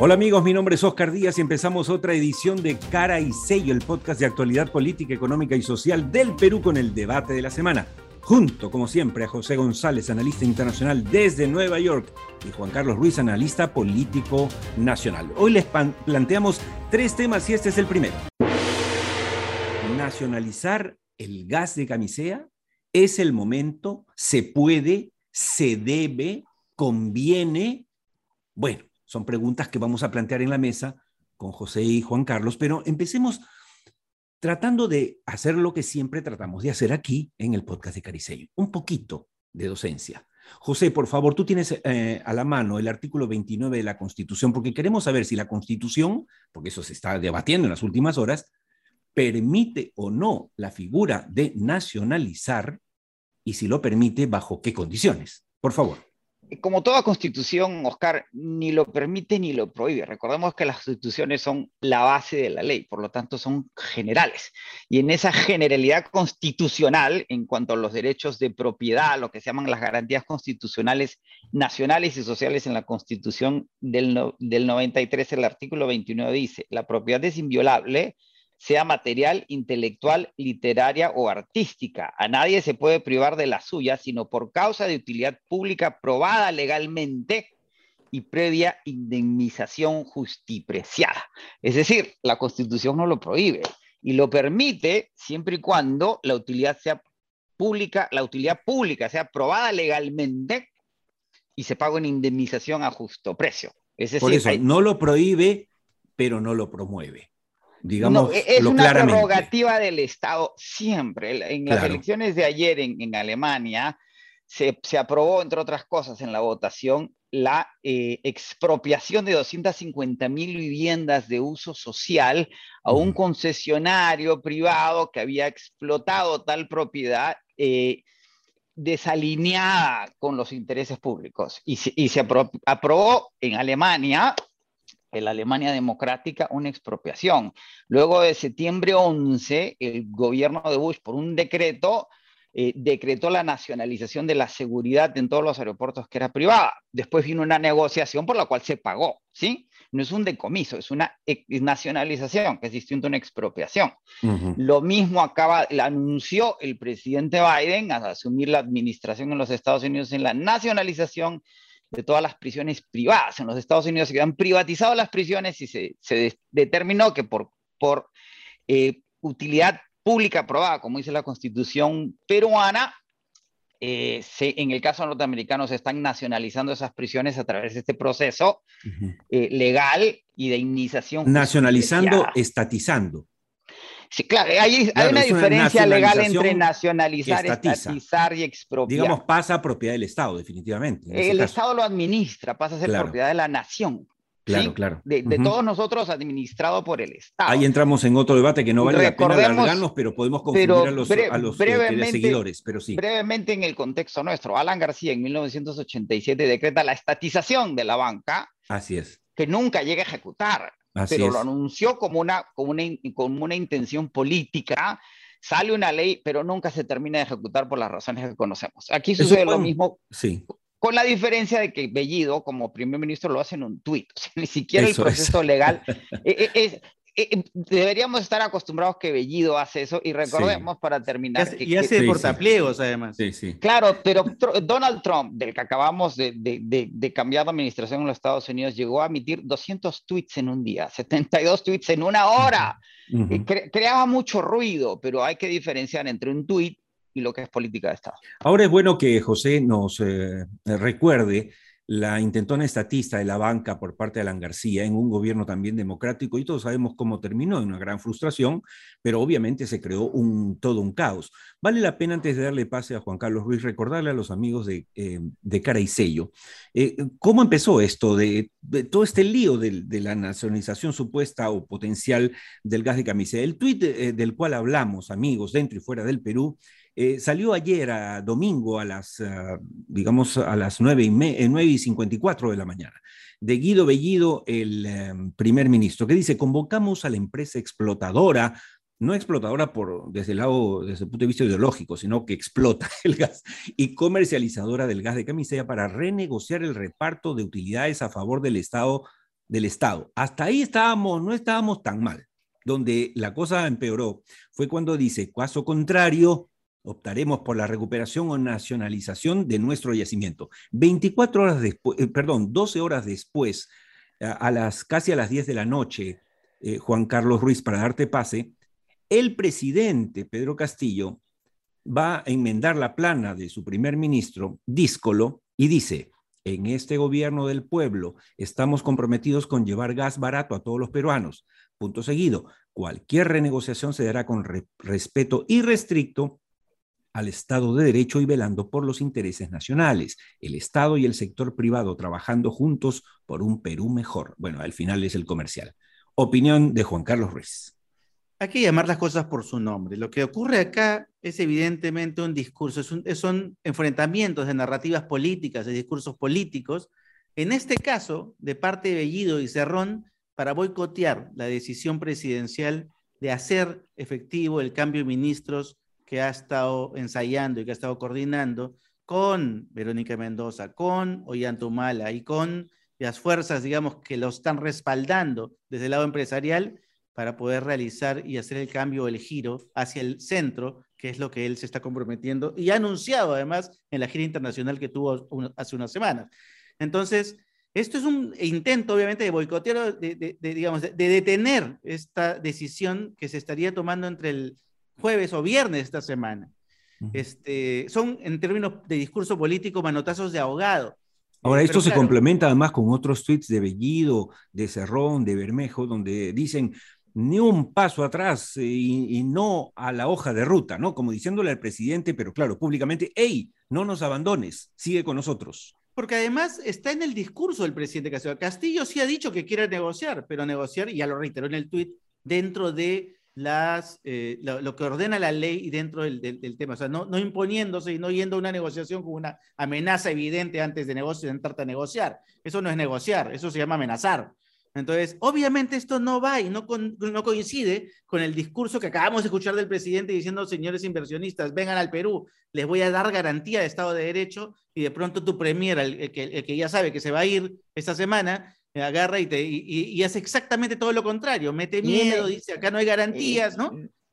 Hola amigos, mi nombre es Oscar Díaz y empezamos otra edición de Cara y Sello, el podcast de actualidad política, económica y social del Perú con el debate de la semana. Junto, como siempre, a José González, analista internacional desde Nueva York, y Juan Carlos Ruiz, analista político nacional. Hoy les planteamos tres temas y este es el primero. Nacionalizar el gas de camisea es el momento, se puede, se debe, conviene. Bueno, son preguntas que vamos a plantear en la mesa con José y Juan Carlos, pero empecemos tratando de hacer lo que siempre tratamos de hacer aquí en el podcast de Caricello, un poquito de docencia. José, por favor, tú tienes eh, a la mano el artículo 29 de la Constitución, porque queremos saber si la Constitución, porque eso se está debatiendo en las últimas horas, permite o no la figura de nacionalizar y si lo permite, bajo qué condiciones. Por favor como toda constitución, Oscar, ni lo permite ni lo prohíbe. Recordemos que las constituciones son la base de la ley, por lo tanto son generales. Y en esa generalidad constitucional, en cuanto a los derechos de propiedad, lo que se llaman las garantías constitucionales nacionales y sociales en la constitución del, del 93, el artículo 29 dice, la propiedad es inviolable sea material, intelectual, literaria o artística. A nadie se puede privar de la suya, sino por causa de utilidad pública probada legalmente y previa indemnización justipreciada. Es decir, la Constitución no lo prohíbe y lo permite siempre y cuando la utilidad sea pública, la utilidad pública sea probada legalmente y se paga una indemnización a justo precio. Es decir, por eso no lo prohíbe, pero no lo promueve digamos. E-, es una prerrogativa del Estado siempre. En las elecciones de ayer en, Alemania se, aprobó, entre otras cosas, en la votación la eh, expropiación de 250 mil viviendas de uso social a un concesionario privado que había explotado tal propiedad. Eh, desalineada con los intereses públicos y se, aprobó en Alemania en la Alemania democrática una expropiación. Luego de septiembre 11, el gobierno de Bush, por un decreto, eh, decretó la nacionalización de la seguridad en todos los aeropuertos que era privada. Después vino una negociación por la cual se pagó, ¿sí? No es un decomiso, es una nacionalización, que es distinto a una expropiación. Lo mismo acaba, anunció el presidente Biden al asumir la administración en los Estados Unidos en la nacionalización de todas las prisiones privadas. En los Estados Unidos se quedan privatizadas las prisiones y se, se determinó que por, por eh, utilidad pública aprobada, como dice la constitución peruana, eh, en el caso norteamericano se están nacionalizando esas prisiones a través de este proceso eh, legal y de iniciación. Nacionalizando, estatizando. Sí, claro, hay, una diferencia legal entre nacionalizar, estatizar y expropiar. Digamos, pasa a propiedad del Estado, definitivamente. El Estado lo administra, pasa a ser propiedad de la nación. Claro, claro. De, todos nosotros administrado por el Estado. Ahí entramos en otro debate que no vale la pena alargarnos, pero podemos confundir a los, a los eh, seguidores, pero sí. Brevemente en el contexto nuestro, Alan García en 1987 decreta la estatización de la banca. Así es. Que nunca llega a ejecutar pero lo anunció como una, como, una, como una intención política. Sale una ley, pero nunca se termina de ejecutar por las razones que conocemos. Aquí sucede lo mismo sí. con la diferencia de que Bellido, como primer ministro, lo hace en un tuit. ni siquiera el proceso legal. E, e, es, deberíamos estar acostumbrados que Bellido hace eso y recordemos para terminar. Y hace, portapliegos además. Sí, sí. Claro, pero Donald Trump, del que acabamos de, de, de, cambiar de administración en los Estados Unidos, llegó a emitir 200 tweets en un día, 72 tweets en una hora. creaba mucho ruido, pero hay que diferenciar entre un tweet y lo que es política de Estado. Ahora es bueno que José nos eh, recuerde la intentona estatista de la banca por parte de Alan García en un gobierno también democrático y todos sabemos cómo terminó, en una gran frustración, pero obviamente se creó un, todo un caos. Vale la pena antes de darle pase a Juan Carlos Ruiz recordarle a los amigos de, eh, de Cara y Sello, eh, ¿cómo empezó esto de, todo este lío de, la nacionalización supuesta o potencial del gas de camiseta? El tuit eh, del cual hablamos, amigos, dentro y fuera del Perú, eh, salió ayer, a domingo, a las, ah, digamos, a las 9 y, 9 y 54 de la mañana, de Guido Bellido, el em, primer ministro, que dice, convocamos a la empresa explotadora, no explotadora por, desde el lado, desde el punto de vista ideológico, sino que explota el gas, y comercializadora del gas de camiseta para renegociar el reparto de utilidades a favor del Estado del Estado. Hasta ahí estábamos, no estábamos tan mal. Donde la cosa empeoró fue cuando dice, caso contrario, optaremos por la recuperación o nacionalización de nuestro yacimiento. 24 horas después, eh, perdón, 12 horas después, a, las casi a las 10 de la noche, eh, Juan Carlos Ruiz, para darte pase, el presidente Pedro Castillo va a enmendar la plana de su primer ministro, Díscolo, y dice, en este gobierno del pueblo estamos comprometidos con llevar gas barato a todos los peruanos. Punto seguido, cualquier renegociación se dará con respeto irrestricto al Estado de Derecho y velando por los intereses nacionales, el Estado y el sector privado trabajando juntos por un Perú mejor. Bueno, al final es el comercial. Opinión de Juan Carlos Ruiz. Hay que llamar las cosas por su nombre. Lo que ocurre acá es evidentemente un discurso, son enfrentamientos de narrativas políticas, de discursos políticos, en este caso de parte de Bellido y Cerrón, para boicotear la decisión presidencial de hacer efectivo el cambio de ministros que ha estado ensayando y que ha estado coordinando con Verónica Mendoza, con Ollantumala y con las fuerzas, digamos, que lo están respaldando desde el lado empresarial para poder realizar y hacer el cambio, el giro hacia el centro, que es lo que él se está comprometiendo y ha anunciado además en la gira internacional que tuvo hace unas semanas. Entonces, esto es un intento, obviamente, de boicotear, de, digamos, de, detener esta decisión que se estaría tomando entre el jueves o viernes esta semana. Este, son, en términos de discurso político, manotazos de ahogado. Ahora, esto se complementa además con otros tweets de Bellido, de Cerrón, de Bermejo, donde dicen, ni un paso atrás eh, y, no a la hoja de ruta, ¿no? Como diciéndole al presidente, pero claro, públicamente, hey, no nos abandones, sigue con nosotros. Porque además está en el discurso del presidente Castillo. Castillo sí ha dicho que quiere negociar, pero negociar, y ya lo reiteró en el tuit, dentro de las, eh, lo, que ordena la ley dentro del, tema. O sea, no, imponiéndose y no yendo a una negociación con una amenaza evidente antes de negociar, sentarte a negociar. Eso no es negociar, eso se llama amenazar. Entonces, obviamente esto no va y no, no coincide con el discurso que acabamos de escuchar del presidente diciendo, señores inversionistas, vengan al Perú, les voy a dar garantía de Estado de Derecho y de pronto tu premier, el, que, ya sabe que se va a ir esta semana, agarra y, te, y, hace exactamente todo lo contrario, mete miedo, dice, acá no hay garantías, ¿no?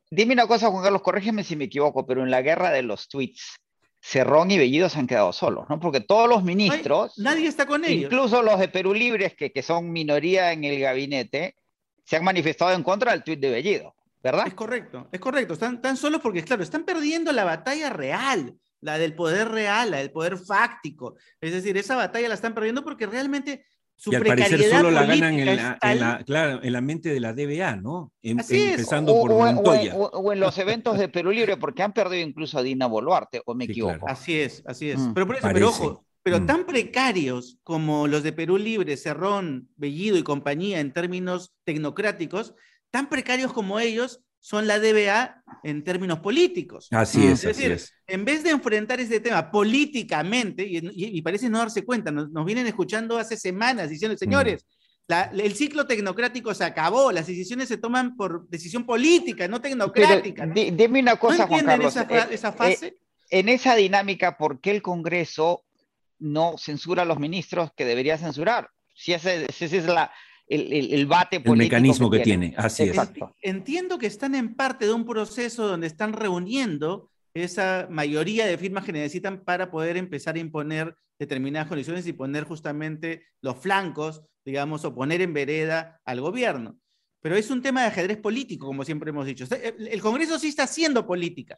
Dime una cosa, Juan Carlos, corrígeme si me equivoco, pero en la guerra de los tweets, Cerrón y Bellido se han quedado solos, ¿no? Porque todos los ministros, nadie está con ellos. Incluso los de Perú Libres, que, que son minoría en el gabinete, se han manifestado en contra del tuit de Bellido, ¿verdad? Es correcto, es correcto. Están tan solos porque, claro, están perdiendo la batalla real, la del poder real, la del poder fáctico. Es decir, esa batalla la están perdiendo porque realmente su y al parecer solo la ganan en la, claro, en la, mente de la DBA, ¿no? Em, empezando por Montoya. O, en los eventos de Perú Libre, porque han perdido incluso a Dina Boluarte, o me equivoco. Así es, así es. Mm, pero, por eso, pero ojo, pero mm. tan precarios como los de Perú Libre, Cerrón, Bellido y compañía en términos tecnocráticos, tan precarios como ellos son la DBA en términos políticos. Así es. Es decir, en vez de enfrentar ese tema políticamente, y, parece no darse cuenta, nos, vienen escuchando hace semanas diciendo, señores, el ciclo tecnocrático se acabó, las decisiones se toman por decisión política, no tecnocrática. Dime una cosa, Juan Carlos. Esa, eh, esa fase? Eh, en esa dinámica, ¿por qué el Congreso no censura a los ministros que debería censurar? Si esa es la, el, bate político. El mecanismo que, tiene. así es. Entiendo que están en parte de un proceso donde están reuniendo esa mayoría de firmas que necesitan para poder empezar a imponer determinadas condiciones y poner justamente los flancos, digamos, o poner en vereda al gobierno. Pero es un tema de ajedrez político, como siempre hemos dicho. El Congreso sí está haciendo política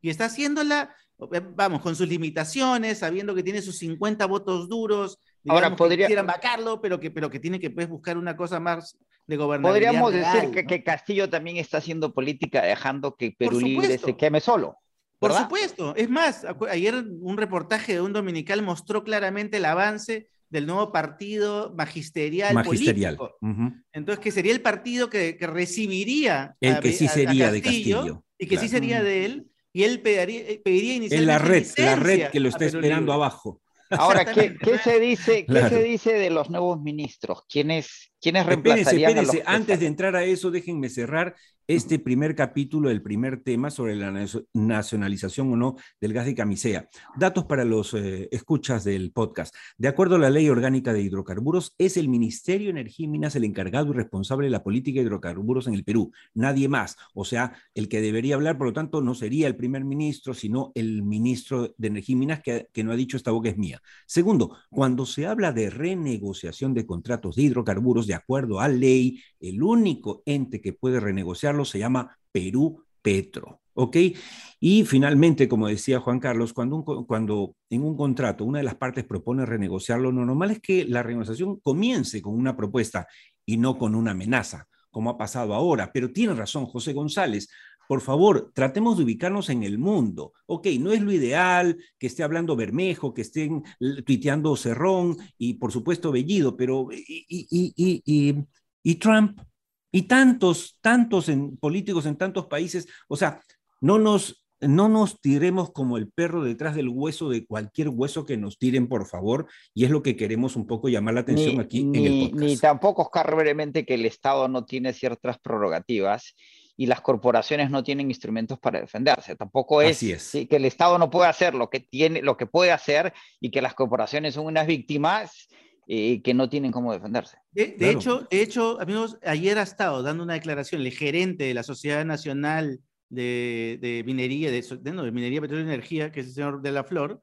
y está haciéndola, eh, vamos, con sus limitaciones, sabiendo que tiene sus 50 votos duros, Ahora podría... quieran vacarlo, pero que, pero que tiene que pues, buscar una cosa más de gobernabilidad. Podríamos decir que, que, Castillo también está haciendo política dejando que Perú Libre se queme solo. Por supuesto. Es más, ayer un reportaje de un dominical mostró claramente el avance del nuevo partido magisterial, magisterial. político. Entonces, que sería el partido que, que recibiría el que sí sería de Castillo. Y que sí sería de él. Y él pediría, pediría inicialmente. En la red, la red que lo está esperando abajo. Ahora, ¿qué, se dice, ¿qué se dice de los nuevos ministros? ¿Quiénes, ¿Quiénes reemplazarían espérense, Antes de entrar a eso, déjenme cerrar este primer capítulo, el primer tema sobre la nacionalización o no del gas de camisea. Datos para los eh, escuchas del podcast. De acuerdo a la Ley Orgánica de Hidrocarburos, es el Ministerio de Energía y Minas el encargado y responsable de la política de hidrocarburos en el Perú, nadie más. O sea, el que debería hablar, por lo tanto, no sería el primer ministro, sino el ministro de Energía y Minas que, que no ha dicho esta boca es mía. Segundo, cuando se habla de renegociación de contratos de hidrocarburos, de acuerdo a ley, el único ente que puede renegociar se llama Perú Petro. ¿Ok? Y finalmente, como decía Juan Carlos, cuando, cuando en un contrato una de las partes propone renegociarlo, lo normal es que la renegociación comience con una propuesta y no con una amenaza, como ha pasado ahora. Pero tiene razón José González. Por favor, tratemos de ubicarnos en el mundo. Ok, no es lo ideal que esté hablando Bermejo, que estén tuiteando Cerrón y por supuesto Bellido, pero y Trump? y tantos, tantos en, políticos en tantos países. O sea, no nos, no nos tiremos como el perro detrás del hueso de cualquier hueso que nos tiren, por favor, y es lo que queremos un poco llamar la atención aquí en el podcast. Ni tampoco, Oscar, brevemente que el Estado no tiene ciertas prerrogativas y las corporaciones no tienen instrumentos para defenderse. Tampoco es, que el Estado no puede hacer lo que, tiene, lo que puede hacer y que las corporaciones son unas víctimas eh, que no tienen cómo defenderse. De, hecho, de hecho, amigos, ayer ha estado dando una declaración el gerente de la Sociedad Nacional de, Minería, de, de, Minería, Petróleo y Energía, que es el señor de la Flor,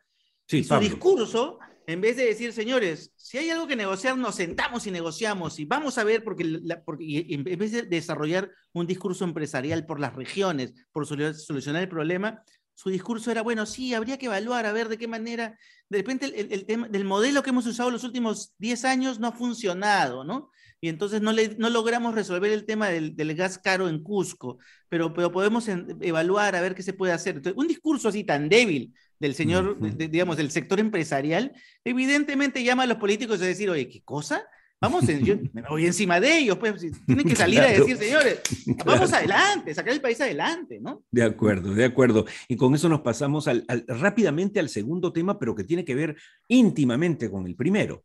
y su discurso, en vez de decir, señores, si hay algo que negociar, nos sentamos y negociamos y vamos a ver, porque, porque en vez de desarrollar un discurso empresarial por las regiones, por solucionar el problema, su discurso era, bueno, sí, habría que evaluar, a ver de qué manera, de repente el, tema del modelo que hemos usado los últimos 10 años no ha funcionado, ¿no? Y entonces no, logramos resolver el tema del, gas caro en Cusco, pero podemos evaluar a ver qué se puede hacer. un discurso así tan débil del señor, digamos, del sector empresarial, evidentemente llama a los políticos a decir, oye, ¿qué cosa? Vamos, yo me voy encima de ellos, pues tienen que salir a decir, señores, vamos adelante, sacar el país adelante, ¿no? De acuerdo, de acuerdo. Y con eso nos pasamos al, rápidamente al segundo tema, pero que tiene que ver íntimamente con el primero.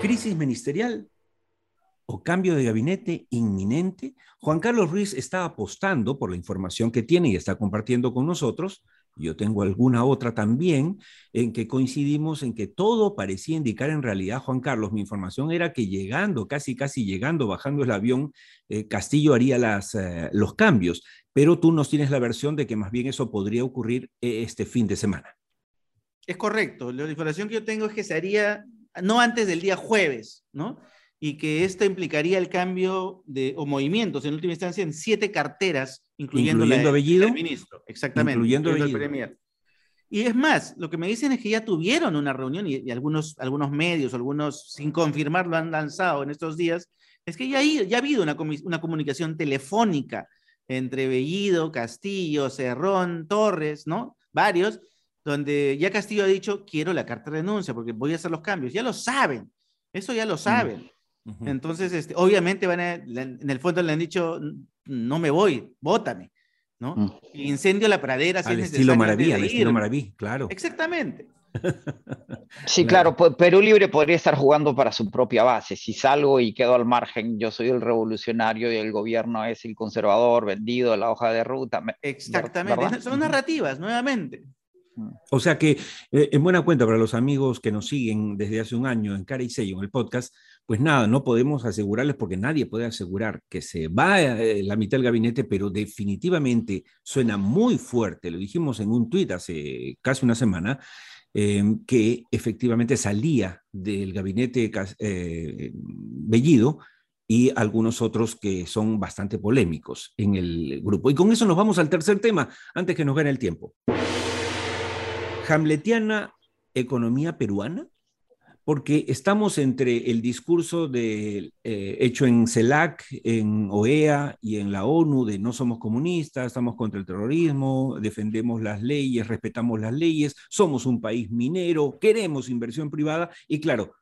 Crisis ministerial o cambio de gabinete inminente. Juan Carlos Ruiz está apostando por la información que tiene y está compartiendo con nosotros yo tengo alguna otra también, en que coincidimos en que todo parecía indicar en realidad, Juan Carlos, mi información era que llegando, casi, casi llegando, bajando el avión, eh, Castillo haría las, eh, los cambios, pero tú nos tienes la versión de que más bien eso podría ocurrir eh, este fin de semana. Es correcto, la información que yo tengo es que se haría no antes del día jueves, ¿no? Y que esto implicaría el cambio de, o movimientos en última instancia en siete carteras, incluyendo, ¿Incluyendo la del ministro. Exactamente. Incluyendo, el Premier. Y es más, lo que me dicen es que ya tuvieron una reunión y, algunos, algunos medios, algunos sin confirmar lo han lanzado en estos días, es que ya, ya ha habido una, una comunicación telefónica entre Bellido, Castillo, Cerrón, Torres, ¿no? Varios, donde ya Castillo ha dicho, quiero la carta de renuncia porque voy a hacer los cambios. Ya lo saben, eso ya lo Entonces, este, obviamente van en el fondo le han dicho, no me voy, bótame, ¿no? Mm. Incendio la pradera. al estilo maravilla, al estilo maravilla, claro. Exactamente. Sí, claro, Perú Libre podría estar jugando para su propia base. Si salgo y quedo al margen, yo soy el revolucionario y el gobierno es el conservador, vendido, la hoja de ruta. Exactamente, son narrativas, nuevamente. Mm. O sea que, eh, en buena cuenta para los amigos que nos siguen desde hace un año en Cara y Sello, en el podcast, pues nada, no podemos asegurarles porque nadie puede asegurar que se va eh, la mitad del gabinete, pero definitivamente suena muy fuerte, lo dijimos en un tuit hace casi una semana, em, que efectivamente salía del gabinete eh, Bellido y algunos otros que son bastante polémicos en el grupo. Y con eso nos vamos al tercer tema, antes que nos gane el tiempo. Hamletiana economía peruana porque estamos entre el discurso de, eh, hecho en CELAC, en OEA y en la ONU de no somos comunistas, estamos contra el terrorismo, defendemos las leyes, respetamos las leyes, somos un país minero, queremos inversión privada y claro,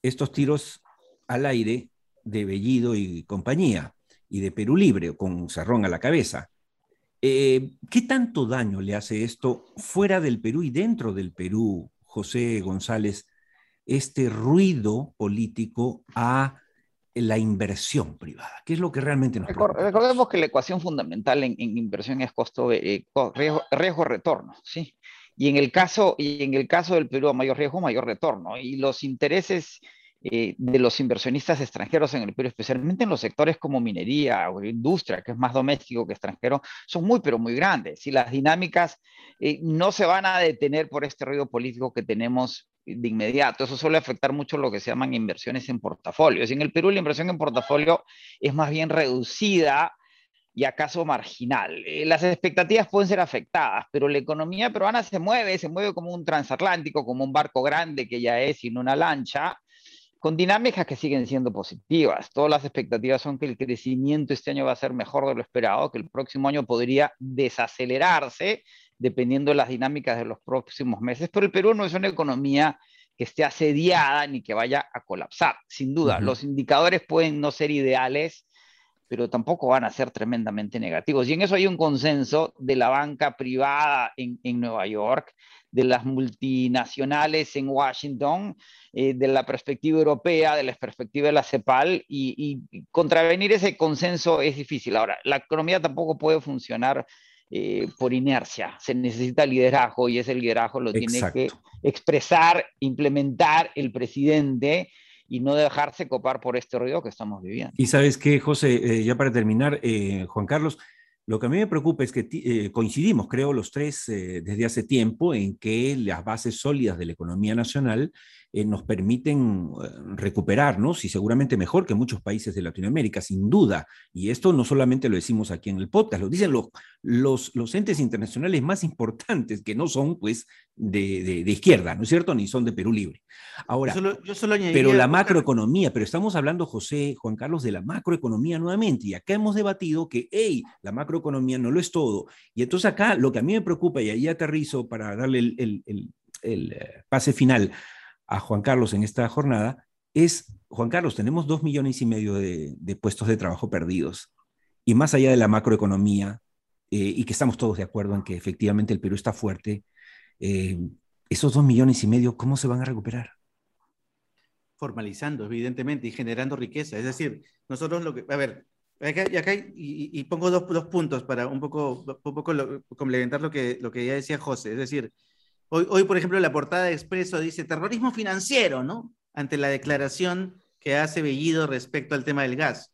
estos tiros al aire de Bellido y compañía y de Perú Libre con Cerrón a la cabeza. Eh, ¿Qué tanto daño le hace esto fuera del Perú y dentro del Perú, José González? Este ruido político a la inversión privada? ¿Qué es lo que realmente nos preocupa? Recordemos que la ecuación fundamental en, inversión es costo, eh, riesgo-retorno, ¿sí? Y en, el caso, y en el caso del Perú, mayor riesgo, mayor retorno. Y los intereses eh, de los inversionistas extranjeros en el Perú, especialmente en los sectores como minería o industria, que es más doméstico que extranjero, son muy, pero muy grandes. Y las dinámicas eh, no se van a detener por este ruido político que tenemos de inmediato. Eso suele afectar mucho lo que se llaman inversiones en portafolios. Y en el Perú la inversión en portafolio es más bien reducida y acaso marginal. Eh, las expectativas pueden ser afectadas, pero la economía peruana se mueve, se mueve como un transatlántico, como un barco grande que ya es, sin una lancha, con dinámicas que siguen siendo positivas. Todas las expectativas son que el crecimiento este año va a ser mejor de lo esperado, que el próximo año podría desacelerarse dependiendo de las dinámicas de los próximos meses, pero el Perú no es una economía que esté asediada ni que vaya a colapsar, sin duda. Los indicadores pueden no ser ideales, pero tampoco van a ser tremendamente negativos. Y en eso hay un consenso de la banca privada en, Nueva York, de las multinacionales en Washington, eh, de la perspectiva europea, de la perspectiva de la CEPAL, y, contravenir ese consenso es difícil. Ahora, la economía tampoco puede funcionar eh, por inercia, se necesita liderazgo y ese liderazgo lo tiene que expresar, implementar el presidente y no dejarse copar por este ruido que estamos viviendo. Y sabes qué, José, eh, ya para terminar, eh, Juan Carlos, lo que a mí me preocupa es que eh, coincidimos, creo, los tres desde hace tiempo en que las bases sólidas de la economía nacional eh, nos permiten eh, recuperarnos y seguramente mejor que muchos países de Latinoamérica, sin duda. Y esto no solamente lo decimos aquí en el podcast, lo dicen los, los, los entes internacionales más importantes, que no son pues de, de, izquierda, ¿no es cierto? Ni son de Perú Libre. Ahora, yo solo, pero la macroeconomía, pero estamos hablando, José, Juan Carlos, de la macroeconomía nuevamente, y acá hemos debatido que, hey, la macroeconomía no lo es todo. Y entonces acá lo que a mí me preocupa, y ahí aterrizo para darle el, el, el, el eh, pase final, a Juan Carlos en esta jornada es, Juan Carlos, tenemos dos millones y medio de, puestos de trabajo perdidos. Y más allá de la macroeconomía, eh, y que estamos todos de acuerdo en que efectivamente el Perú está fuerte, eh, esos dos millones y medio, ¿cómo se van a recuperar? Formalizando, evidentemente, y generando riqueza. Es decir, nosotros lo que, a ver, acá, acá y, pongo dos, dos, puntos para un poco, un poco complementar lo que, lo que ya decía José. Es decir, Hoy, por ejemplo, la portada de Expreso dice terrorismo financiero, ¿no? Ante la declaración que hace Bellido respecto al tema del gas.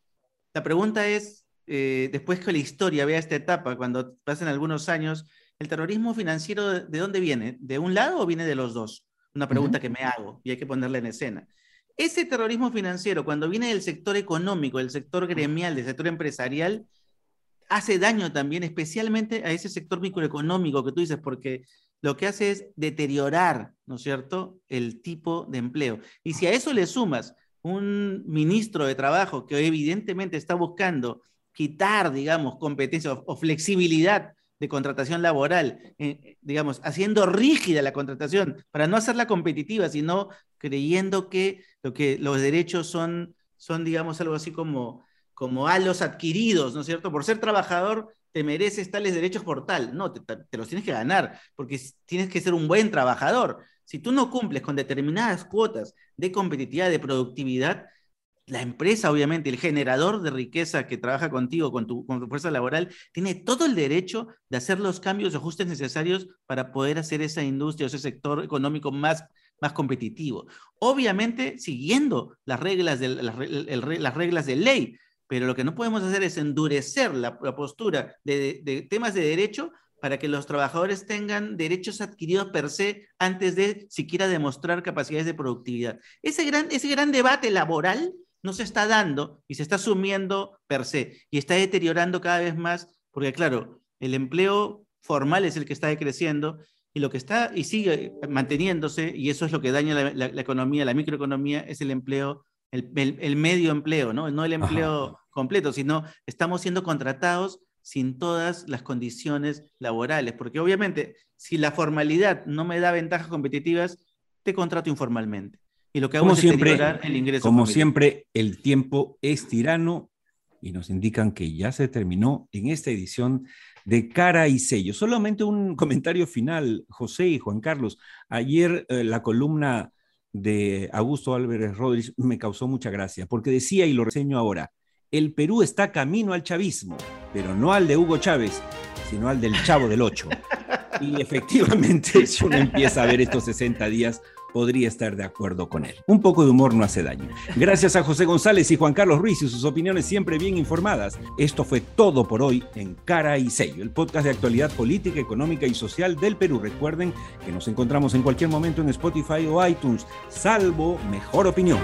La pregunta es, eh, después que la historia vea esta etapa, cuando pasen algunos años, ¿el terrorismo financiero de dónde viene? ¿De un lado o viene de los dos? Una pregunta que me hago y hay que ponerla en escena. Ese terrorismo financiero, cuando viene del sector económico, del sector gremial, del sector empresarial, hace daño también, especialmente a ese sector microeconómico que tú dices, porque lo que hace es deteriorar, ¿no es cierto?, el tipo de empleo. Y si a eso le sumas un ministro de Trabajo que evidentemente está buscando quitar, digamos, competencia o, flexibilidad de contratación laboral, eh, digamos, haciendo rígida la contratación para no hacerla competitiva, sino creyendo que, lo que los derechos son, son digamos, algo así como, como halos adquiridos, ¿no es cierto? Por ser trabajador te mereces tales derechos por tal. No, te, los tienes que ganar, porque tienes que ser un buen trabajador. Si tú no cumples con determinadas cuotas de competitividad, de productividad, la empresa, obviamente, el generador de riqueza que trabaja contigo, con tu, con tu fuerza laboral, tiene todo el derecho de hacer los cambios y ajustes necesarios para poder hacer esa industria o ese sector económico más, más competitivo. Obviamente, siguiendo las reglas de, las reglas de ley, pero lo que no podemos hacer es endurecer la, postura de, temas de derecho para que los trabajadores tengan derechos adquiridos per se antes de siquiera demostrar capacidades de productividad. Ese gran, ese gran debate laboral no se está dando y se está asumiendo per se y está deteriorando cada vez más porque, claro, el empleo formal es el que está decreciendo y lo que está y sigue manteniéndose, y eso es lo que daña la, economía, la microeconomía, es el empleo, el, medio empleo, ¿no? No el empleo completo, sino estamos siendo contratados sin todas las condiciones laborales, porque obviamente si la formalidad no me da ventajas competitivas, te contrato informalmente. Y lo que hago como es siempre, el ingreso. Como siempre, el tiempo es tirano y nos indican que ya se terminó en esta edición de Cara y Sello. Solamente un comentario final, José y Juan Carlos. Ayer eh, la columna de Augusto Álvarez Rodríguez me causó mucha gracia, porque decía, y lo reseño ahora, el Perú está camino al chavismo, pero no al de Hugo Chávez, sino al del Chavo del Ocho. Y efectivamente, si uno empieza a ver estos 60 días, podría estar de acuerdo con él. Un poco de humor no hace daño. Gracias a José González y Juan Carlos Ruiz y sus opiniones siempre bien informadas. Esto fue todo por hoy en Cara y Sello, el podcast de actualidad política, económica y social del Perú. Recuerden que nos encontramos en cualquier momento en Spotify o iTunes, salvo mejor opinión.